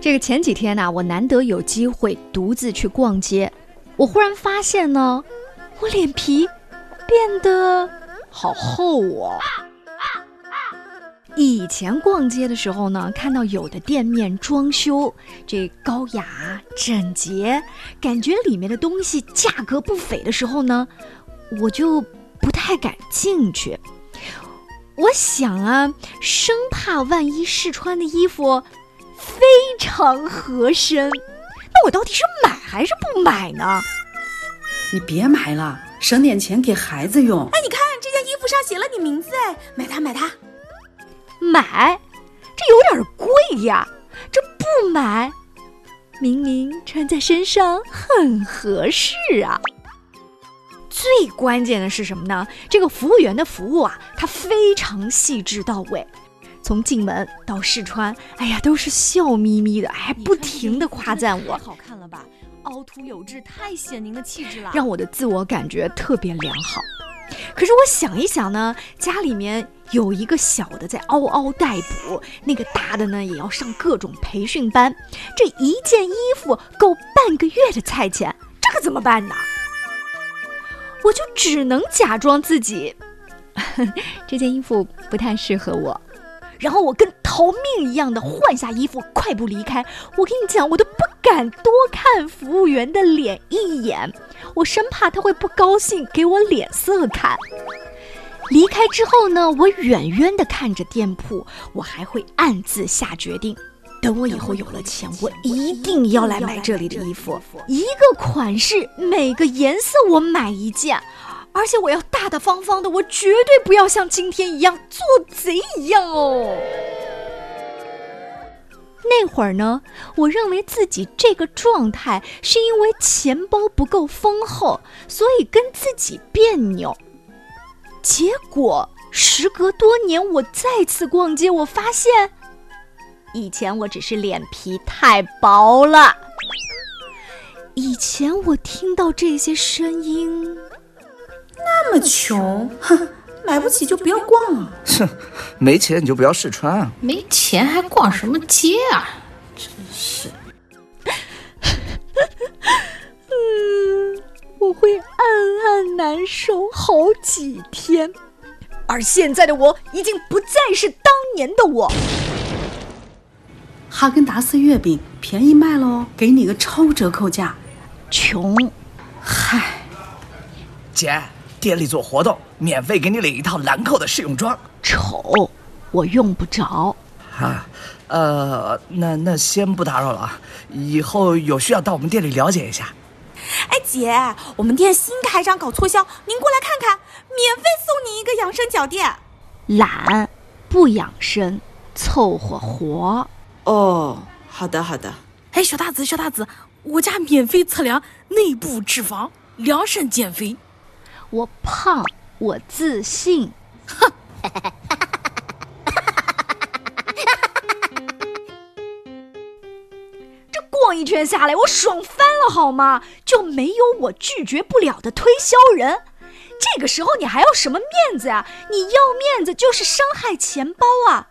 这个前几天呢、我难得有机会独自去逛街，我忽然发现呢，我脸皮变得好厚哦。以前逛街的时候呢，看到有的店面装修这高雅整洁，感觉里面的东西价格不菲的时候呢，我就不太敢进去。我想啊，生怕万一试穿的衣服非常合身，那我到底是买还是不买呢？你别买了，省点钱给孩子用。哎，你看这件衣服上写了你名字，哎，买它买它。买，这有点贵呀。这不买，明明穿在身上很合适啊。最关键的是什么呢？这个服务员的服务啊，他非常细致到位，从进门到试穿，哎呀，都是笑眯眯的，还不停的夸赞我太，好看了吧？凹凸有致，太显您的气质了。让我的自我感觉特别良好。可是我想一想呢，家里面有一个小的在嗷嗷待哺，那个大的呢也要上各种培训班，这一件衣服够半个月的菜钱，这可怎么办呢？我就只能假装自己 这件衣服不太适合我，然后我跟逃命一样的换下衣服，快步离开。我跟你讲，我都不敢多看服务员的脸一眼，我生怕他会不高兴，给我脸色看。离开之后呢，我远远的看着店铺，我还会暗自下决定。等我以后有了钱，我一定要来买这里的衣服，一个款式，每个颜色我买一件，而且我要大大方方的，我绝对不要像今天一样做贼一样哦。那会儿呢，我认为自己这个状态是因为钱包不够丰厚，所以跟自己别扭。结果时隔多年，我再次逛街，我发现，以前我只是脸皮太薄了。以前我听到这些声音，那么穷，哼，买不起就不要逛了。哼，没钱你就不要试穿啊！没钱还逛什么街啊？真是。嗯，我会暗暗难受好几天。而现在的我已经不再是当年的我。哈根达斯月饼便宜卖喽，给你个超折扣价。穷，嗨，姐，店里做活动，免费给你领一套兰蔻的试用装丑，我用不着。啊。呃，那那先不打扰了啊，以后有需要到我们店里了解一下。哎，姐，我们店新开张搞促销，您过来看看，免费送你一个养生脚垫。懒，不养生，凑合活。哦，好的好的。哎，小大子，小大子，我家免费测量内部脂肪，量身减肥。我胖，我自信。这逛一圈下来，我爽翻了，好吗？就没有我拒绝不了的推销人。这个时候你还要什么面子呀？你要面子就是伤害钱包啊！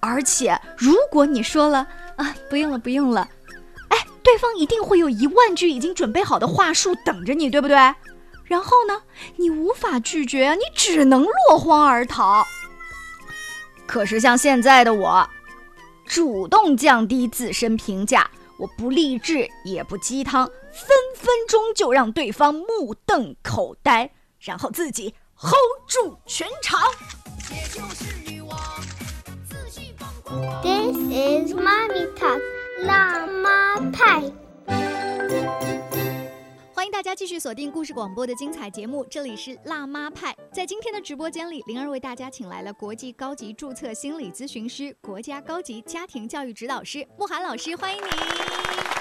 而且如果你说了啊，不用了，不用了，哎，对方一定会有一万句已经准备好的话术等着你，对不对？然后呢，你无法拒绝，你只能落荒而逃。可是像现在的我，主动降低自身评价，我不励志也不鸡汤，分分钟就让对方目瞪口呆，然后自己 hold 住全场。This is Mommy Talk 辣妈派。欢迎大家继续锁定故事广播的精彩节目，这里是辣妈派。在今天的直播间里，灵儿为大家请来了国际高级注册心理咨询师、国家高级家庭教育指导师慕涵老师，欢迎您。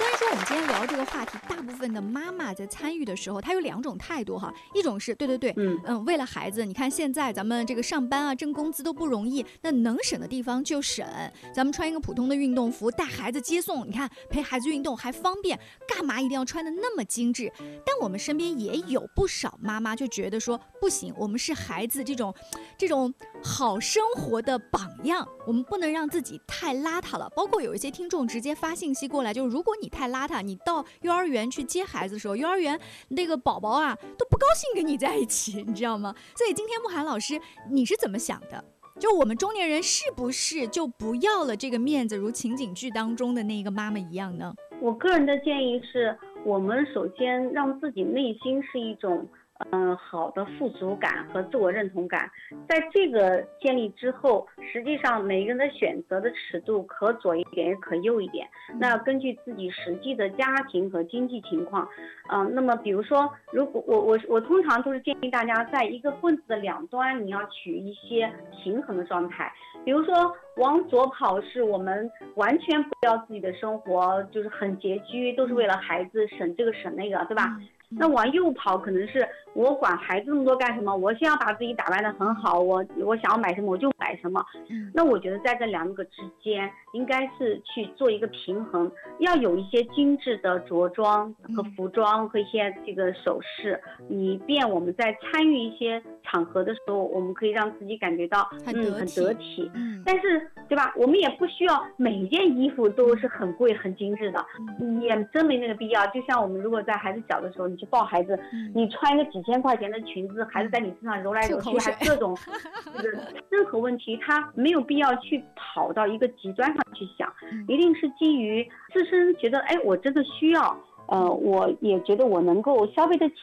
虽然说我们今天聊这个话题，大部分的妈妈在参与的时候，她有两种态度哈，一种是对对对，嗯嗯，为了孩子，你看现在咱们这个上班啊，挣工资都不容易，那能省的地方就省。咱们穿一个普通的运动服，带孩子接送，你看陪孩子运动还方便，干嘛一定要穿的那么精致？但我们身边也有不少妈妈就觉得说，不行，我们是孩子这种这种好生活的榜样，我们不能让自己太邋遢了。包括有一些听众直接发信息过来，就是如果你太邋遢，你到幼儿园去接孩子的时候，幼儿园那个宝宝啊都不高兴跟你在一起，你知道吗？所以今天慕寒老师，你是怎么想的？就我们中年人是不是就不要了这个面子，如情景剧当中的那个妈妈一样呢？我个人的建议是，我们首先让自己内心是一种，嗯、好的富足感和自我认同感。在这个建立之后，实际上每个人的选择的尺度可左一点，也可右一点。那根据自己实际的家庭和经济情况，嗯、那么比如说，如果我我我通常都是建议大家，在一个棍子的两端，你要取一些平衡的状态。比如说，往左跑是我们完全不要自己的生活，就是很拮据，都是为了孩子省这个省那个，对吧？那往右跑可能是我管孩子那么多干什么？我先要把自己打扮的很好，我我想要买什么我就买什么。嗯那我觉得在这两个之间，应该是去做一个平衡，要有一些精致的着装和服装和一些这个首饰，以便我们在参与一些场合的时候，我们可以让自己感觉到嗯很很得体得体。嗯但是，对吧？我们也不需要每一件衣服都是很贵、很精致的，嗯也真没那个必要。就像我们如果在孩子小的时候，你去抱孩子，嗯你穿一个几千块钱的裙子，孩子在你身上揉来揉去，还各种，就是任何问题，他没有必要去跑到一个极端上去想，嗯一定是基于自身觉得，哎，我真的需要。呃，我也觉得我能够消费得起，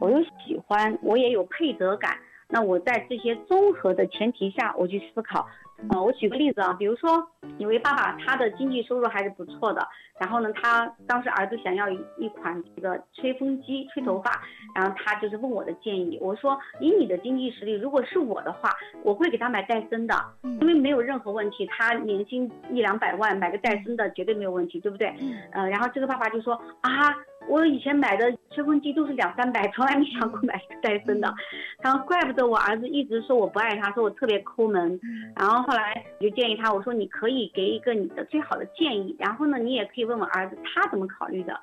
我又喜欢，我也有配得感。那我在这些综合的前提下，我去思考。呃，我举个例子啊，比如说有位爸爸，他的经济收入还是不错的，然后呢，他当时儿子想要一一款这个吹风机吹头发，然后他就是问我的建议，我说以你的经济实力，如果是我的话，我会给他买戴森的，嗯因为没有任何问题，他年薪一两百万，买个戴森的绝对没有问题，对不对？嗯呃，然后这个爸爸就说啊，我以前买的吹风机都是两三百，从来没想过买个戴森的。他说怪不得我儿子一直说我不爱他，说我特别抠门。然后后来我就建议他，我说你可以给一个你的最好的建议，然后呢，你也可以问问儿子他怎么考虑的。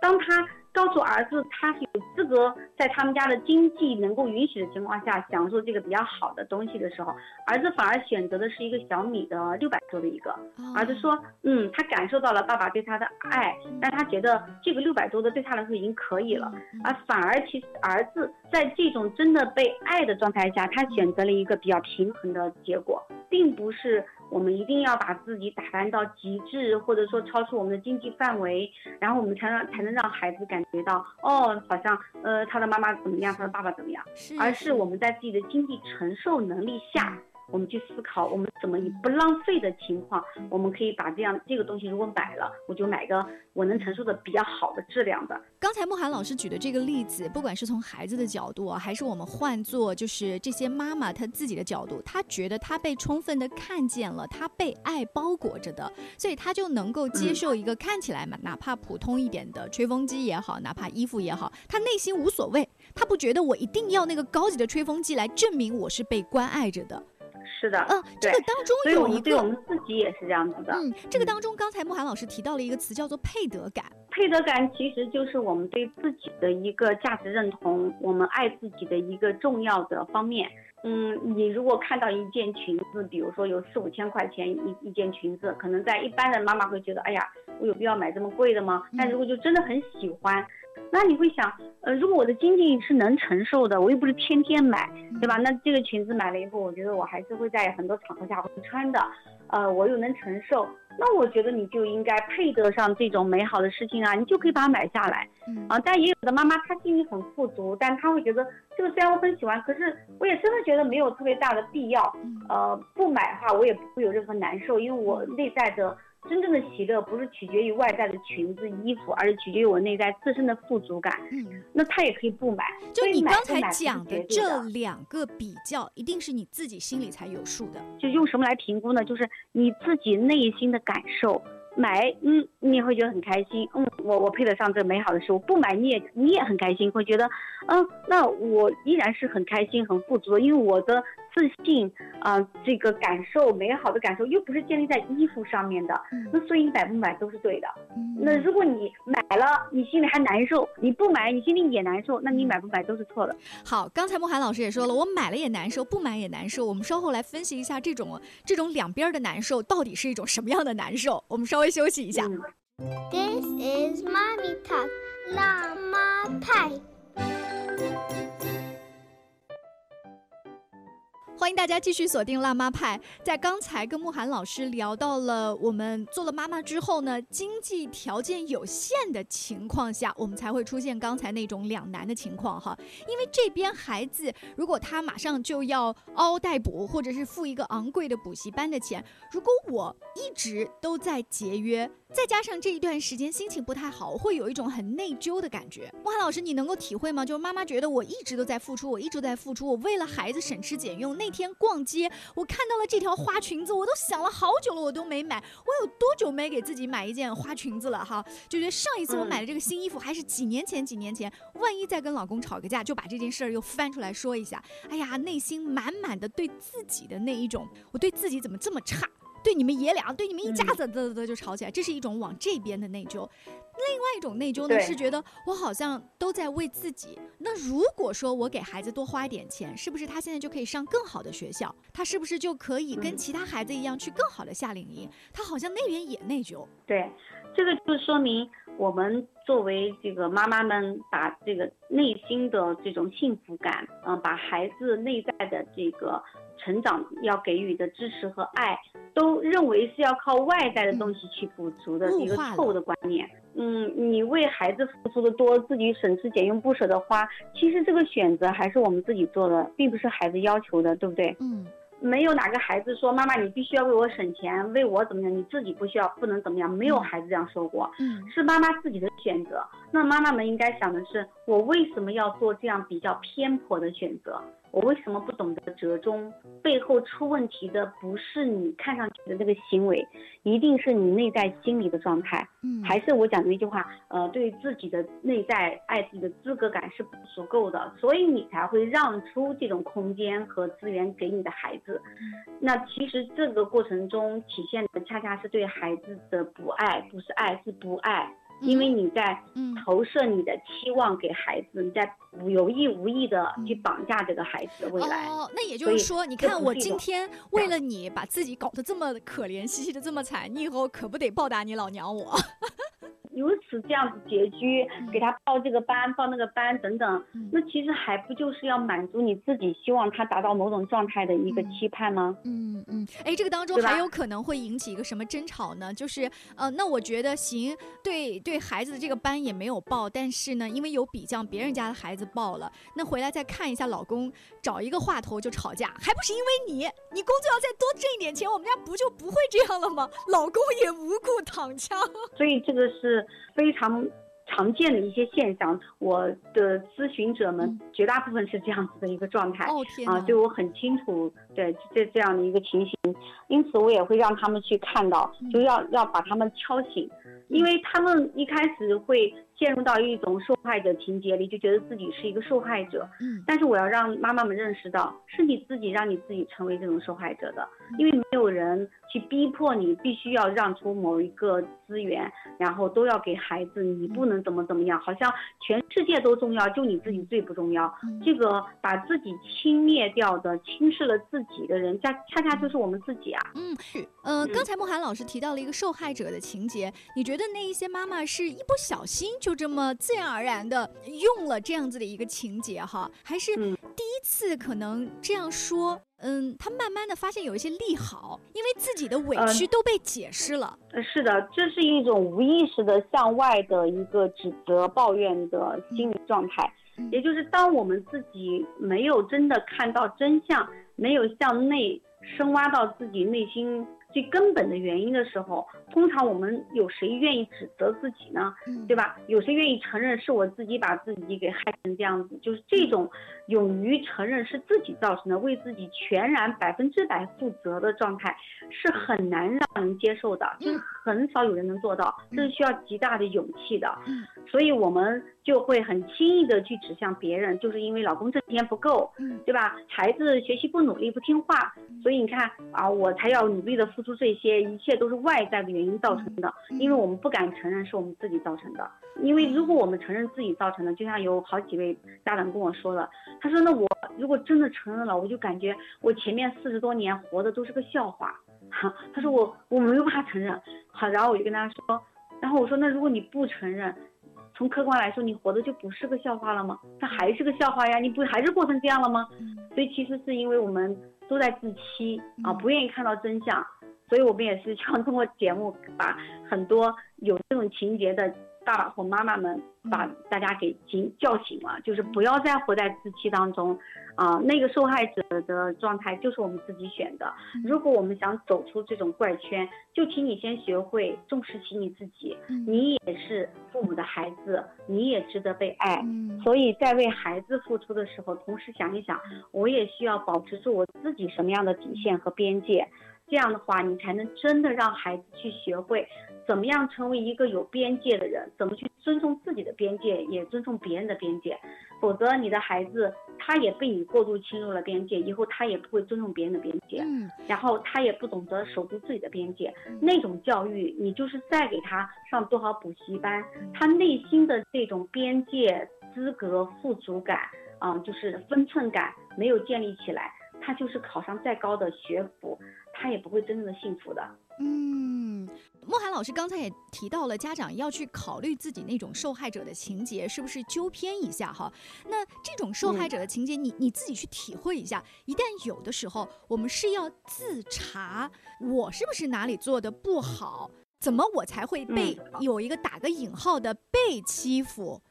当他告诉儿子他是有资格在他们家的经济能够允许的情况下享受这个比较好的东西的时候，儿子反而选择的是一个小米的六百多的一个。哦。儿子说，嗯，他感受到了爸爸对他的爱，但他觉得这个六百多的对他来说已经可以了，而反而其实儿子在这种真的被爱的状态下，他选择了一个比较平衡的结果，并不是我们一定要把自己打扮到极致，或者说超出我们的经济范围，然后我们才让才能让孩子感觉到，哦，好像呃他的妈妈怎么样，他的爸爸怎么样，是而是我们在自己的经济承受能力下。我们去思考，我们怎么以不浪费的情况，我们可以把这样这个东西，如果买了，我就买个我能承受的比较好的质量的。刚才慕寒老师举的这个例子，不管是从孩子的角度啊，还是我们换做就是这些妈妈她自己的角度，她觉得她被充分的看见了，她被爱包裹着的，所以她就能够接受一个看起来嘛，哪怕普通一点的吹风机也好，哪怕衣服也好，她内心无所谓，她不觉得我一定要那个高级的吹风机来证明我是被关爱着的。是的，嗯、这个当中有一对我们自己也是这样子的。嗯，这个当中，刚才慕寒老师提到了一个词，叫做配得感。配得感其实就是我们对自己的一个价值认同，我们爱自己的一个重要的方面。嗯，你如果看到一件裙子，比如说有四五千块钱一一件裙子，可能在一般的妈妈会觉得，哎呀，我有必要买这么贵的吗？但如果就真的很喜欢，那你会想，呃，如果我的经济是能承受的，我又不是天天买，对吧？那这个裙子买了以后，我觉得我还是会在很多场合下会穿的，呃，我又能承受，那我觉得你就应该配得上这种美好的事情啊，你就可以把它买下来。嗯啊，但也有的妈妈她心里很富足，但她会觉得这个虽然我很喜欢，可是我也真的觉得没有特别大的必要。呃，不买的话我也不会有任何难受，因为我内在的真正的喜乐不是取决于外在的裙子衣服，而是取决于我内在自身的富足感。嗯，那他也可以不买。就你刚才讲的这两个比较，一定是你自己心里才有数的。就用什么来评估呢？就是你自己内心的感受买，嗯，你也会觉得很开心，嗯，我我配得上这美好的事物；不买，你也你也很开心，会觉得，嗯，那我依然是很开心、很富足的，因为我的自信啊、这个感受美好的感受又不是建立在衣服上面的，那所以你买不买都是对的。那如果你买了，你心里还难受；你不买，你心里也难受，那你买不买都是错的。好，刚才慕寒老师也说了，我买了也难受，不买也难受。我们稍后来分析一下这种这种两边的难受到底是一种什么样的难受。我们稍微休息一下。嗯 This is Mommy Talk 辣妈派。欢迎大家继续锁定辣妈派。在刚才跟慕寒老师聊到了我们做了妈妈之后呢，经济条件有限的情况下，我们才会出现刚才那种两难的情况哈。因为这边孩子如果他马上就要嗷嗷待哺，或者是付一个昂贵的补习班的钱，如果我一直都在节约，再加上这一段时间心情不太好，会有一种很内疚的感觉。慕寒老师，你能够体会吗？就是妈妈觉得我一直都在付出，我一直在付出，我为了孩子省吃俭用。那天逛街，我看到了这条花裙子，我都想了好久了，我都没买。我有多久没给自己买一件花裙子了哈？就觉得上一次我买的这个新衣服还是几年前，几年前。万一再跟老公吵个架，就把这件事儿又翻出来说一下。哎呀，内心满满的对自己的那一种，我对自己怎么这么差？对你们爷俩，对你们一家子，嘚嘚嘚就吵起来，这是一种往这边的内疚。另外一种内疚呢，是觉得我好像都在为自己。那如果说我给孩子多花一点钱，是不是他现在就可以上更好的学校？他是不是就可以跟嗯其他孩子一样去更好的夏令营？他好像那边也内疚。对，这个就说明我们作为这个妈妈们，把这个内心的这种幸福感，嗯、把孩子内在的这个成长要给予的支持和爱，都认为是要靠外在的东西去补足的一个错误的观念。嗯，你为孩子付出的多，自己省吃俭用不舍得花，其实这个选择还是我们自己做的，并不是孩子要求的，对不对？嗯没有哪个孩子说妈妈你必须要为我省钱，为我怎么样，你自己不需要不能怎么样，没有孩子这样说过，嗯是妈妈自己的选择。那妈妈们应该想的是，我为什么要做这样比较偏颇的选择？我为什么不懂得折中？背后出问题的不是你看上去的这个行为，一定是你内在心理的状态。嗯，还是我讲的那句话，呃，对自己的内在爱自己的资格感是不足够的，所以你才会让出这种空间和资源给你的孩子。那其实这个过程中体现的恰恰是对孩子的不爱，不是爱，是不爱。因为你在嗯投射你的期望给孩子，你在有意无意的去绑架这个孩子的未来。哦，那也就是说，你看我今天为了你把自己搞得这么可怜兮兮的这么惨，你以后可不得报答你老娘我。如此这样子拮据，给他报这个班、报那个班等等嗯，那其实还不就是要满足你自己希望他达到某种状态的一个期盼吗？嗯嗯，哎，这个当中还有可能会引起一个什么争吵呢？就是呃，那我觉得行，对对孩子的这个班也没有报，但是呢，因为有比较，别人家的孩子报了，那回来再看一下老公，找一个话头就吵架，还不是因为你，你工作要再多挣一点钱，我们家不就不会这样了吗？老公也无故躺枪。所以这个是非常常见的一些现象。我的咨询者们绝大部分是这样子的一个状态。哦！啊，对我很清楚，对这这样的一个情形，因此我也会让他们去看到，就要要把他们敲醒，因为他们一开始会陷入到一种受害者情节里，就觉得自己是一个受害者。嗯但是我要让妈妈们认识到，是你自己让你自己成为这种受害者的，因为没有人去逼迫你必须要让出某一个资源，然后都要给孩子，你不能怎么怎么样，好像全世界都重要，就你自己最不重要。嗯这个把自己轻蔑掉的、轻视了自己的人，恰恰恰就是我们自己啊。嗯，呃，嗯刚才慕寒老师提到了一个受害者的情节，你觉得那一些妈妈是一不小心就这么自然而然的用了这样子的一个情节哈，还是嗯第一次可能这样说？嗯，他慢慢的发现有一些利好，因为自己的委屈嗯都被解释了。呃，是的，这是一种无意识的向外的一个指责、抱怨的心理状态。嗯也就是当我们自己没有真的看到真相，没有向内深挖到自己内心最根本的原因的时候，通常我们有谁愿意指责自己呢？对吧？有谁愿意承认是我自己把自己给害成这样子？就是这种勇于承认是自己造成的，为自己全然百分之百负责的状态，是很难让人接受的，就是很少有人能做到，这是需要极大的勇气的。所以我们就会很轻易的去指向别人，就是因为老公挣钱不够，对吧？孩子学习不努力不听话，所以你看啊，我才要努力的付出这些，一切都是外在的原因造成的，因为我们不敢承认是我们自己造成的。因为如果我们承认自己造成的，就像有好几位家长跟我说了，他说那我如果真的承认了，我就感觉我前面四十多年活的都是个笑话。哈，他说我我没有办法承认。好，然后我就跟他说，然后我说那如果你不承认，从客观来说，你活的就不是个笑话了吗？它还是个笑话呀，你不还是过成这样了吗？所以其实是因为我们都在自欺啊，不愿意看到真相，所以我们也是希望通过节目把很多有这种情节的。爸爸或妈妈们把大家给惊叫醒了，就是不要再活在自欺当中，啊，那个受害者的状态就是我们自己选的。如果我们想走出这种怪圈，就请你先学会重视起你自己，你也是父母的孩子，你也值得被爱。所以在为孩子付出的时候，同时想一想，我也需要保持住我自己什么样的底线和边界。这样的话，你才能真的让孩子去学会怎么样成为一个有边界的人，怎么去尊重自己的边界，也尊重别人的边界。否则，你的孩子他也被你过度侵入了边界，以后他也不会尊重别人的边界，嗯，然后他也不懂得守住自己的边界。那种教育，你就是再给他上多少补习班，他内心的这种边界、资格、富足感，啊，就是分寸感没有建立起来，他就是考上再高的学府。他也不会真正的幸福的。嗯，莫涵老师刚才也提到了，家长要去考虑自己那种受害者的情节是不是纠偏一下哈。那这种受害者的情节，你你自己去体会一下。一旦有的时候，我们是要自查，我是不是哪里做的不好？怎么我才会被有一个打个引号的被欺负？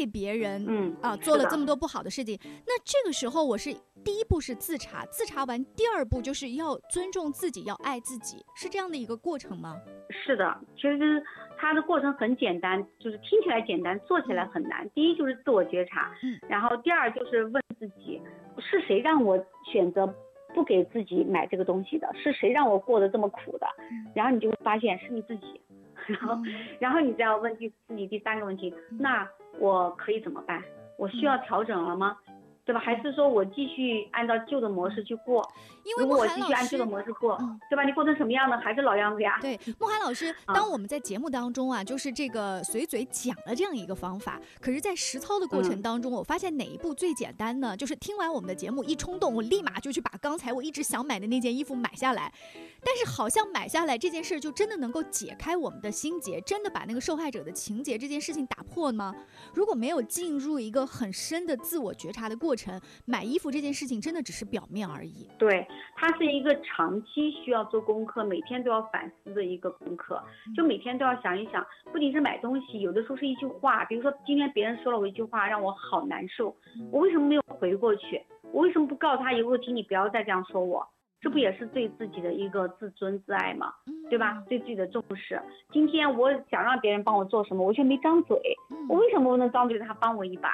被别人嗯啊做了这么多不好的事情，那这个时候我是第一步是自查，自查完第二步就是要尊重自己，要爱自己，是这样的一个过程吗？是的，其实它的过程很简单，就是听起来简单，做起来很难。第一就是自我觉察，嗯，然后第二就是问自己，是谁让我选择不给自己买这个东西的？是谁让我过得这么苦的？然后你就会发现是你自己，然后然后你再要问第自己第三个问题，那。我可以怎么办？我需要调整了吗？对吧？还是说我继续按照旧的模式去过？如果我继续按旧的模式过，对吧？你过成什么样的还是老样子呀？对，慕寒老师，当我们在节目当中啊，就是这个随嘴讲了这样一个方法，可是，在实操的过程当中，我发现哪一步最简单呢？就是听完我们的节目，一冲动，我立马就去把刚才我一直想买的那件衣服买下来。但是，好像买下来这件事就真的能够解开我们的心结，真的把那个受害者的情节这件事情打破吗？如果没有进入一个很深的自我觉察的过程，买衣服这件事情真的只是表面而已。对，它是一个长期需要做功课，每天都要反思的一个功课。就每天都要想一想，不仅是买东西，有的时候是一句话，比如说今天别人说了我一句话，让我好难受，我为什么没有回过去？我为什么不告诉他以后，请你不要再这样说我？这不也是对自己的一个自尊自爱吗？对吧？对自己的重视。今天我想让别人帮我做什么，我却没张嘴，我为什么不能张嘴让他帮我一把？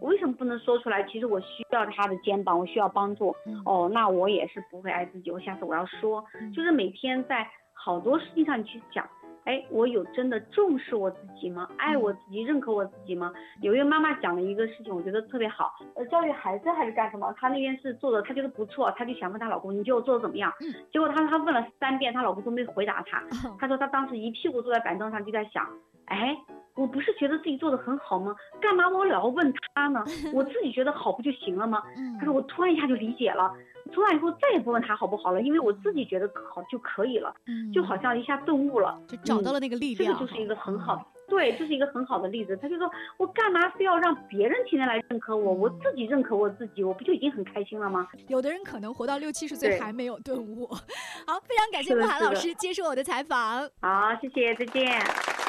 我为什么不能说出来？其实我需要他的肩膀，我需要帮助。哦，那我也是不会爱自己。我下次我要说，就是每天在好多事情上你去想，哎，我有真的重视我自己吗？爱我自己，认可我自己吗？有一个妈妈讲了一个事情，我觉得特别好。呃，教育孩子还是干什么？她那边是做的，她觉得不错，她就想问她老公，你觉得我做的怎么样？结果她她问了三遍，她老公都没回答她。她说她当时一屁股坐在板凳上，就在想，哎。我不是觉得自己做的很好吗？干嘛我老要问他呢？我自己觉得好不就行了吗？他说我突然一下就理解了，从那以后再也不问他好不好了，因为我自己觉得好就可以了，就好像一下顿悟了，就找到了那个力量。这个就是一个很好，对，这是一个很好的例子。他就说我干嘛非要让别人天天来认可我？我自己认可我自己，我不就已经很开心了吗？有的人可能活到六七十岁还没有顿悟。好，非常感谢慕寒老师接受我的采访。好，谢谢，再见。